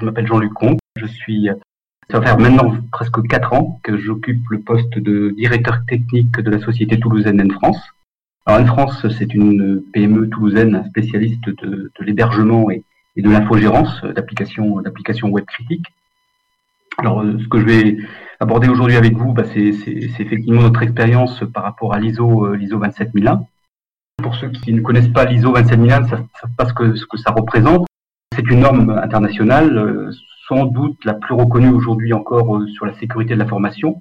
je m'appelle Jean-Luc Comte. Je suis, ça va faire maintenant presque quatre ans que j'occupe le poste de directeur technique de la société toulousaine N France. Alors N France, c'est une PME toulousaine spécialiste de, l'hébergement et, de l'infogérance d'applications d'applications web critiques. Alors, ce que je vais aborder aujourd'hui avec vous, bah, c'est effectivement notre expérience par rapport à l'ISO l'ISO 27001. Pour ceux qui ne connaissent pas l'ISO 27001, ça ne savent pas que, ce que ça représente. C'est une norme internationale, euh, sans doute la plus reconnue aujourd'hui encore euh, sur la sécurité de l'information.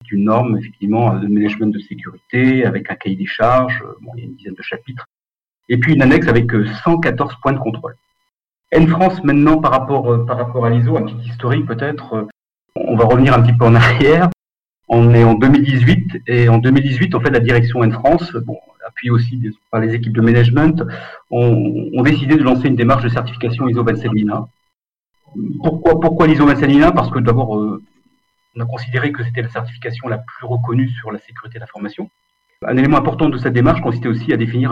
C'est une norme effectivement de management de sécurité avec un cahier des charges, euh, bon, il y a une dizaine de chapitres, et puis une annexe avec 114 points de contrôle. En France maintenant par rapport par rapport à l'ISO, un petit historique peut-être, on va revenir un petit peu en arrière. On est en 2018 et en 2018 en fait la direction N France, bon, appuyée aussi par les équipes de management, ont, décidé de lancer une démarche de certification ISO 27001. Pourquoi, pourquoi l'ISO 27001 Parce que d'abord, euh, on a considéré que c'était la certification la plus reconnue sur la sécurité de l'information. Un élément important de cette démarche consistait aussi à définir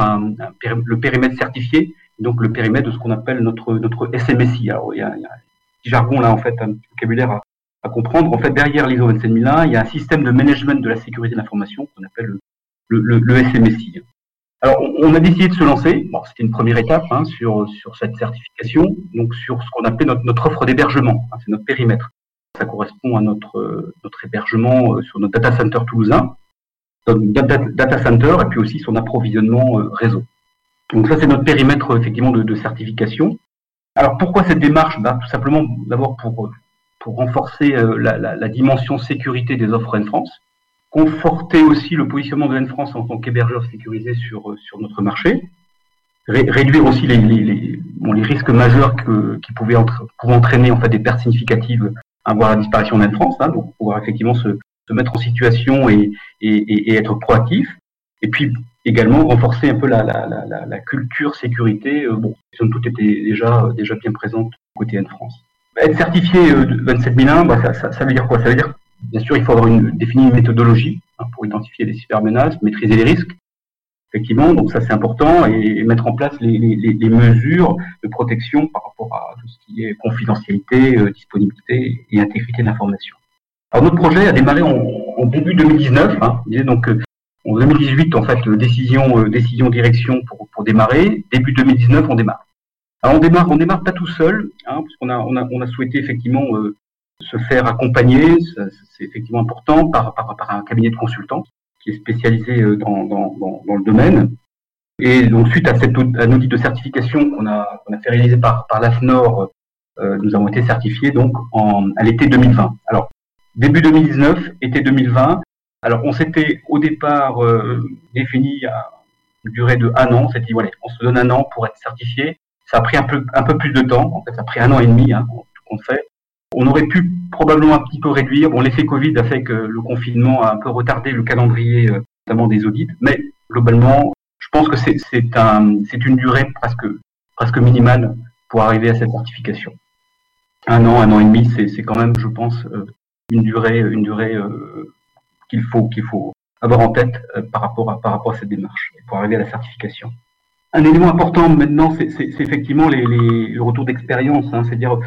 le périmètre certifié, donc le périmètre de ce qu'on appelle notre, notre SMSI. Alors, il y, a, un petit jargon là, en fait, un vocabulaire à, à comprendre. En fait, derrière l'ISO 27001, il y a un système de management de la sécurité de l'information qu'on appelle le, le, le, SMSI. Alors, on, a décidé de se lancer. Bon, c'était une première étape hein, sur, cette certification, donc sur ce qu'on appelait notre, offre d'hébergement. Hein, c'est notre périmètre. Ça correspond à notre, notre hébergement euh, sur notre data center toulousain, notre data, center, et puis aussi son approvisionnement euh, réseau. Donc ça, c'est notre périmètre effectivement de, certification. Alors pourquoi cette démarche? Bah, Tout simplement d'abord pour renforcer euh, la, dimension sécurité des offres N France, conforter aussi le positionnement de N France en tant qu'hébergeur sécurisé sur, euh, sur notre marché, réduire aussi les, les, risques majeurs que, qui pouvaient, entraîner en fait des pertes significatives, voire la disparition d'N France, hein, donc pouvoir effectivement se, mettre en situation et, et, être proactif. Et puis également renforcer un peu la, la, culture sécurité, euh, bon, qui tout était déjà, déjà bien présente côté N France. Être certifié euh, 27001, bah, ça, ça, veut dire quoi? Ça veut dire, bien sûr, il faut avoir une, définir une méthodologie hein, pour identifier les cybermenaces, maîtriser les risques, effectivement, donc ça c'est important, et, mettre en place les, les, les, mesures de protection par rapport à tout ce qui est confidentialité, euh, disponibilité et intégrité de l'information. Alors notre projet a démarré en, en début 2019, hein, donc euh, en 2018 en fait décision euh, décision direction pour, pour démarrer, début 2019 on démarre. Alors on démarre, on démarre pas tout seul, hein, parce qu'on a, on a, on a souhaité effectivement euh, se faire accompagner, c'est effectivement important, par, par, par, un cabinet de consultants qui est spécialisé euh, dans, dans, dans, le domaine. Et donc suite à, cette, un audit de certification qu'on a, qu'on a fait réaliser par, par l'AFNOR, euh, nous avons été certifiés donc en, à l'été 2020. Alors début 2019, été 2020. Alors on s'était au départ euh, défini une durée de un an. On s'est dit voilà, on se donne un an pour être certifié. Ça a pris un peu, un peu plus de temps. En fait, ça a pris un an et demi, hein, tout compte fait. On aurait pu probablement un petit peu réduire. Bon, l'effet Covid a fait que le confinement a un peu retardé le calendrier, euh, notamment des audits. Mais globalement, je pense que c'est un, une durée presque, minimale pour arriver à cette certification. Un an, un an et demi, c'est quand même, je pense, euh, une durée, euh, qu'il faut, qu'il faut avoir en tête par, rapport à, par rapport à cette démarche pour arriver à la certification. Un élément important maintenant, c'est effectivement le retour d'expérience, hein, c'est-à-dire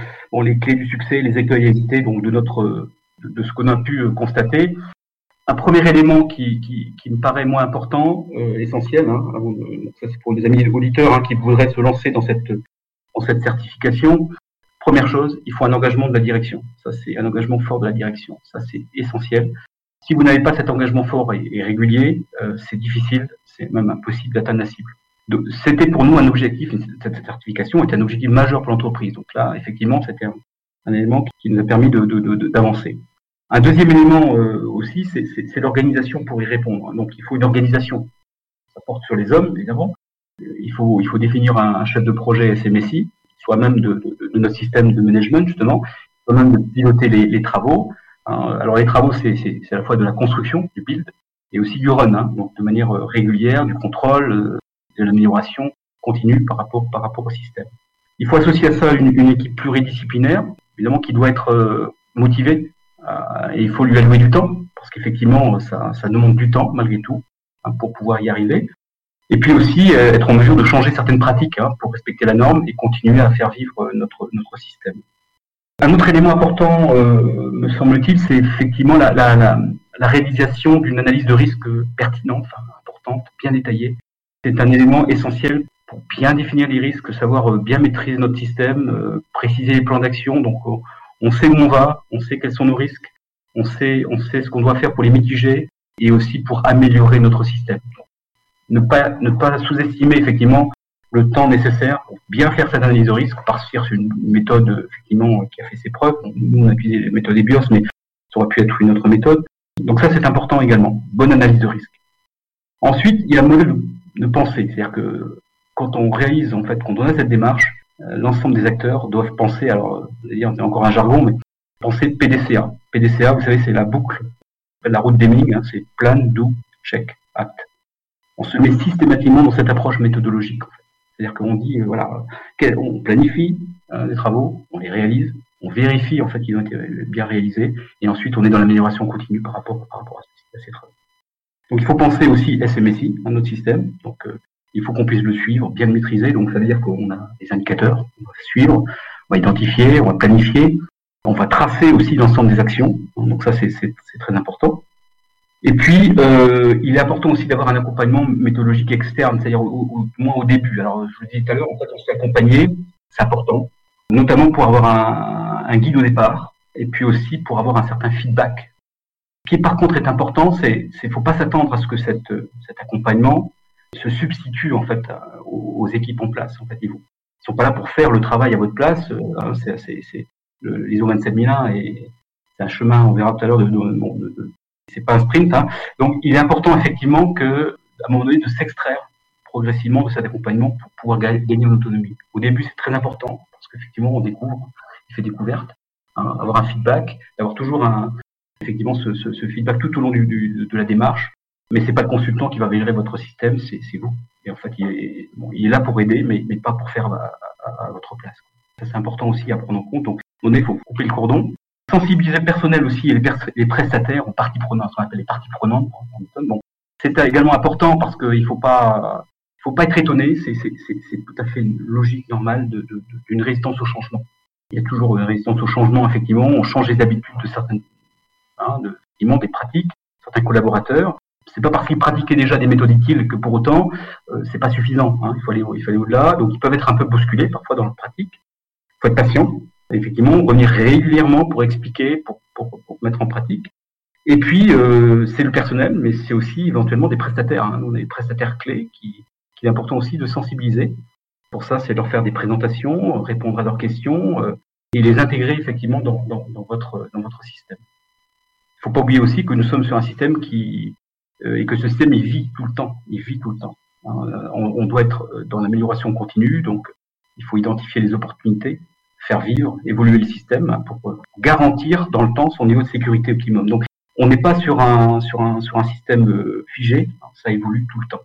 les clés du succès, les écueils donc de notre de, ce qu'on a pu euh, constater. Un premier élément qui me paraît moins important, euh, essentiel, hein, ça c'est pour les amis auditeurs hein, qui voudraient se lancer dans cette dans cette certification. Première chose, il faut un engagement de la direction. Ça c'est un engagement fort de la direction. Ça c'est essentiel. Si vous n'avez pas cet engagement fort et, régulier, euh, c'est difficile, c'est même impossible d'atteindre la cible. C'était pour nous un objectif, cette certification était un objectif majeur pour l'entreprise. Donc là, effectivement, c'était un, élément qui nous a permis d'avancer. Un deuxième élément euh, aussi, c'est l'organisation pour y répondre. Donc il faut une organisation. Ça porte sur les hommes, évidemment. Il faut, il faut définir un, chef de projet SMSI, soit même de, notre système de management, justement, soit même piloter les, travaux. Hein, alors les travaux, c'est à la fois de la construction, du build, et aussi du run, hein, donc de manière euh, régulière, du contrôle, euh, de l'amélioration continue par rapport, par rapport au système. Il faut associer à ça une, équipe pluridisciplinaire, évidemment, qui doit être euh, motivée euh, et il faut lui allouer du temps, parce qu'effectivement, ça, ça demande du temps malgré tout hein, pour pouvoir y arriver. Et puis aussi euh, être en mesure de changer certaines pratiques hein, pour respecter la norme et continuer à faire vivre notre, notre système. Un autre élément important, me semble-t-il, c'est effectivement la, réalisation d'une analyse de risque pertinente, importante, bien détaillée. C'est un élément essentiel pour bien définir les risques, savoir euh, bien maîtriser notre système, euh, préciser les plans d'action. Donc, on sait où on va, on sait quels sont nos risques, on sait, ce qu'on doit faire pour les mitiger et aussi pour améliorer notre système. Ne pas, sous-estimer effectivement le temps nécessaire pour bien faire cette analyse de risque, partir sur une méthode effectivement qui a fait ses preuves. Nous, on a utilisé les méthodes EBIOS, mais ça aurait pu être une autre méthode. Donc ça, c'est important également. Bonne analyse de risque. Ensuite, il y a le modèle de pensée. C'est-à-dire que quand on réalise, en fait, quand on cette démarche, euh, l'ensemble des acteurs doivent penser, alors, c'est encore un jargon, mais penser PDCA. PDCA, vous savez, c'est la boucle, la route d'Eming, hein, c'est plan, do, check, act. On se met systématiquement dans cette approche méthodologique. En fait. C'est-à-dire qu'on dit, euh, voilà, on planifie euh, les travaux, on les réalise, on vérifie en fait qu'ils ont été bien réalisés, et ensuite on est dans l'amélioration continue par rapport, par rapport à ces travaux. Donc il faut penser aussi SMSI, à notre système. Donc euh, il faut qu'on puisse le suivre, bien le maîtriser. Donc ça veut dire qu'on a des indicateurs, on va suivre, on va identifier, on va planifier, on va tracer aussi l'ensemble des actions. Donc ça c'est très important. Et puis, euh, il est important aussi d'avoir un accompagnement méthodologique externe, c'est-à-dire au, moins au début. Alors, je vous disais tout à l'heure, en fait, on se accompagner, c'est important, notamment pour avoir un, un, guide au départ, et puis aussi pour avoir un certain feedback. Ce qui, par contre, est important, c'est qu'il ne faut pas s'attendre à ce que cette, cet accompagnement se substitue en fait aux, équipes en place. En fait, ils ne sont pas là pour faire le travail à votre place. Hein, c'est l'ISO 27001 et c'est un chemin, on verra tout à l'heure, de, de, de, c'est pas un sprint. Hein. Donc, il est important effectivement que, à un moment donné, de s'extraire progressivement de cet accompagnement pour pouvoir gagner en autonomie. Au début, c'est très important parce qu'effectivement, on découvre, on fait découverte, hein, avoir un feedback, d'avoir toujours un, effectivement ce, ce, ce, feedback tout au long du, du, de la démarche. Mais c'est pas le consultant qui va gérer votre système, c'est vous. Et en fait, il est, bon, il est là pour aider, mais, mais pas pour faire à, à, à votre place. Ça, c'est important aussi à prendre en compte. Donc, on il faut couper le cordon, sensibiliser le personnel aussi et les, les prestataires aux parties prenantes, ce qu'on appelle les parties prenantes. Bon, c'est également important parce qu'il faut pas, faut pas être étonné. C'est tout à fait une logique normale d'une de, de, résistance au changement. Il y a toujours une résistance au changement. Effectivement, on change les habitudes de certaines, hein, de, des pratiques, certains collaborateurs. C'est pas parce qu'ils pratiquaient déjà des méthodes utiles que pour autant euh, c'est pas suffisant. Hein. Il faut aller, il faut aller au-delà. Donc ils peuvent être un peu bousculés parfois dans leur pratique. Il faut être patient effectivement revenir régulièrement pour expliquer, pour, pour, pour mettre en pratique. Et puis, euh, c'est le personnel, mais c'est aussi éventuellement des prestataires. Hein. On a des prestataires clés qui, qui est important aussi de sensibiliser. Pour ça, c'est leur faire des présentations, répondre à leurs questions euh, et les intégrer effectivement dans, dans, dans, votre, dans votre système. Il faut pas oublier aussi que nous sommes sur un système qui euh, et que ce système il vit tout le temps, il vit tout le temps. Hein. On, on, doit être dans l'amélioration continue, donc il faut identifier les opportunités, faire vivre, évoluer le système pour garantir dans le temps son niveau de sécurité optimum. Donc, on n'est pas sur un, sur un, sur un système euh, figé, ça évolue tout le temps.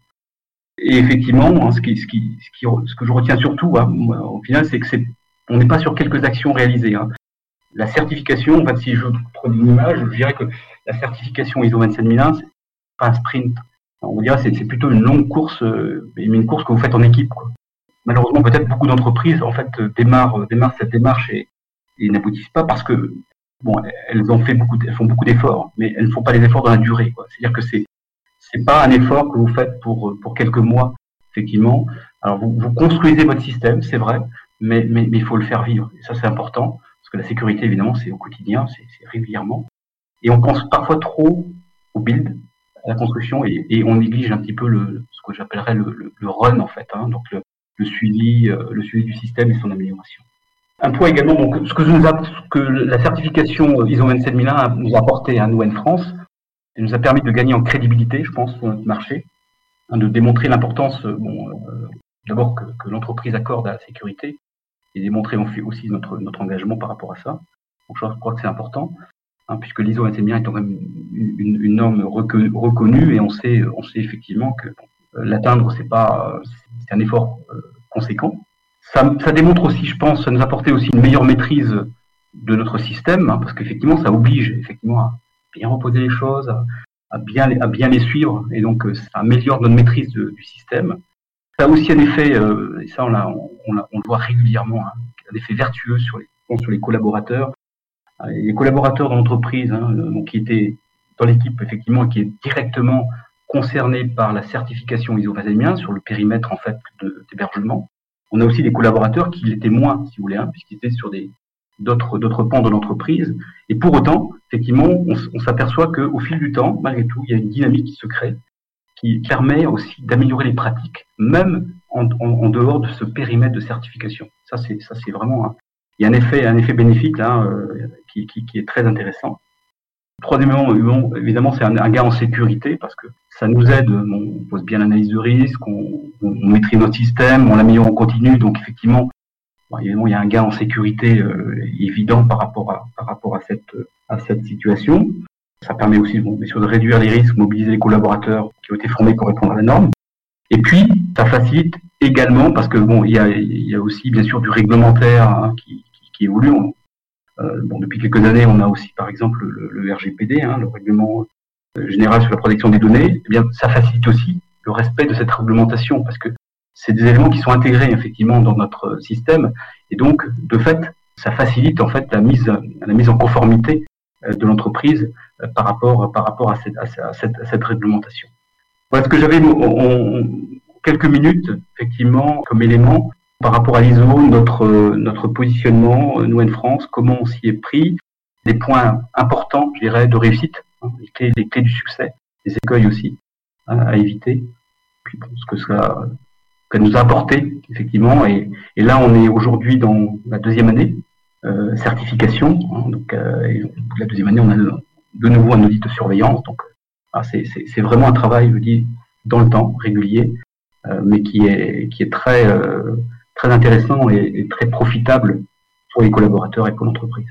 Et effectivement, hein, ce, qui, ce, qui, ce, qui, ce, que je retiens surtout, hein, au final, c'est que c'est, on n'est pas sur quelques actions réalisées. Hein. La certification, en fait, si je prends une image, je dirais que la certification ISO 27001, c'est pas un sprint. On dirait c'est, plutôt une longue course, euh, une course que vous faites en équipe. Quoi malheureusement, peut-être beaucoup d'entreprises en fait démarrent, démarrent cette démarche et, n'aboutissent pas parce que bon, elles ont fait beaucoup, elles font beaucoup d'efforts, mais elles ne font pas les efforts dans la durée. C'est-à-dire que c'est c'est pas un effort que vous faites pour pour quelques mois, effectivement. Alors vous, vous construisez votre système, c'est vrai, mais, mais il faut le faire vivre. Ça c'est important la sécurité évidemment c'est au quotidien, c'est régulièrement. Et on pense parfois trop au build, à la construction, et, et on néglige un petit peu le ce que j'appellerais le, le, le, run en fait, hein, donc le, le suivi, euh, le suivi du système et son amélioration. Un point également, donc, ce que, que la certification ISO 27001 nous a apporté à nous en France, elle nous a permis de gagner en crédibilité, je pense, sur notre marché, hein, de démontrer l'importance, euh, bon, euh, d'abord que, que l'entreprise accorde à la sécurité, et démontrer aussi notre, notre engagement par rapport à ça. Donc, je crois que c'est important, hein, puisque l'ISO 27001 est quand même une, une, norme reconnue, et on sait, on sait effectivement que l'atteindre, c'est pas, c'est un effort euh, conséquent. Ça, ça, démontre aussi, je pense, ça nous apportait aussi une meilleure maîtrise de notre système, hein, parce qu'effectivement, ça oblige effectivement à bien reposer les choses, à, à, bien, à bien les suivre, et donc euh, ça améliore notre maîtrise du système. Ça aussi un effet, euh, et ça on, on, on, on, le voit régulièrement, hein, un effet vertueux sur les collaborateurs. Les collaborateurs d'entreprise, hein, qui étaient dans l'équipe effectivement, qui est directement concerné par la certification ISO 27001 sur le périmètre en fait d'hébergement. On a aussi des collaborateurs qui l'étaient moins, si vous voulez, hein, puisqu'ils étaient sur d'autres d'autres pans de l'entreprise. Et pour autant, effectivement, on, s'aperçoit qu'au fil du temps, malgré tout, il y a une dynamique qui se crée, qui permet aussi d'améliorer les pratiques, même en, dehors de ce périmètre de certification. Ça, c'est vraiment il y a un effet un effet bénéfique là euh, qui, est très intéressant. Troisièmement, évidemment, c'est un, un, gain en sécurité parce que ça nous aide, on pose bien l'analyse de risque, on, maîtrise notre système, on l'améliore en continu. Donc effectivement, évidemment, il y a un gain en sécurité euh, évident par rapport à, par rapport à cette, à cette situation. Ça permet aussi, bon, bien sûr, de réduire les risques, mobiliser les collaborateurs qui ont été formés pour répondre à la norme. Et puis, ça facilite également parce que bon, il y a, y a aussi bien sûr du réglementaire hein, qui, qui, qui, évolue. Euh, bon, depuis quelques années, on a aussi par exemple le, le RGPD, hein, le règlement euh, général sur la protection des données, eh bien, ça facilite aussi le respect de cette réglementation parce que c'est des éléments qui sont intégrés effectivement dans notre système et donc de fait ça facilite en fait la mise la mise en conformité euh, de l'entreprise euh, par rapport par rapport à cette, à cette, à cette réglementation. Voilà ce que j'avais en quelques minutes effectivement comme élément par rapport à l'ISO, notre notre positionnement, nous en France, comment on s'y est pris, des points importants, je dirais, de réussite Hein, les, clés, les clés du succès, les écueils aussi hein, à éviter, puis ce que ça, nous a apporté effectivement. Et, là, on est aujourd'hui dans la deuxième année euh, certification. Hein, donc, euh, de la deuxième année, on a de, nouveau un audit de surveillance. Donc, ah, c'est vraiment un travail, je dis, dans le temps, régulier, euh, mais qui est qui est très très intéressant et très profitable pour les collaborateurs et pour l'entreprise.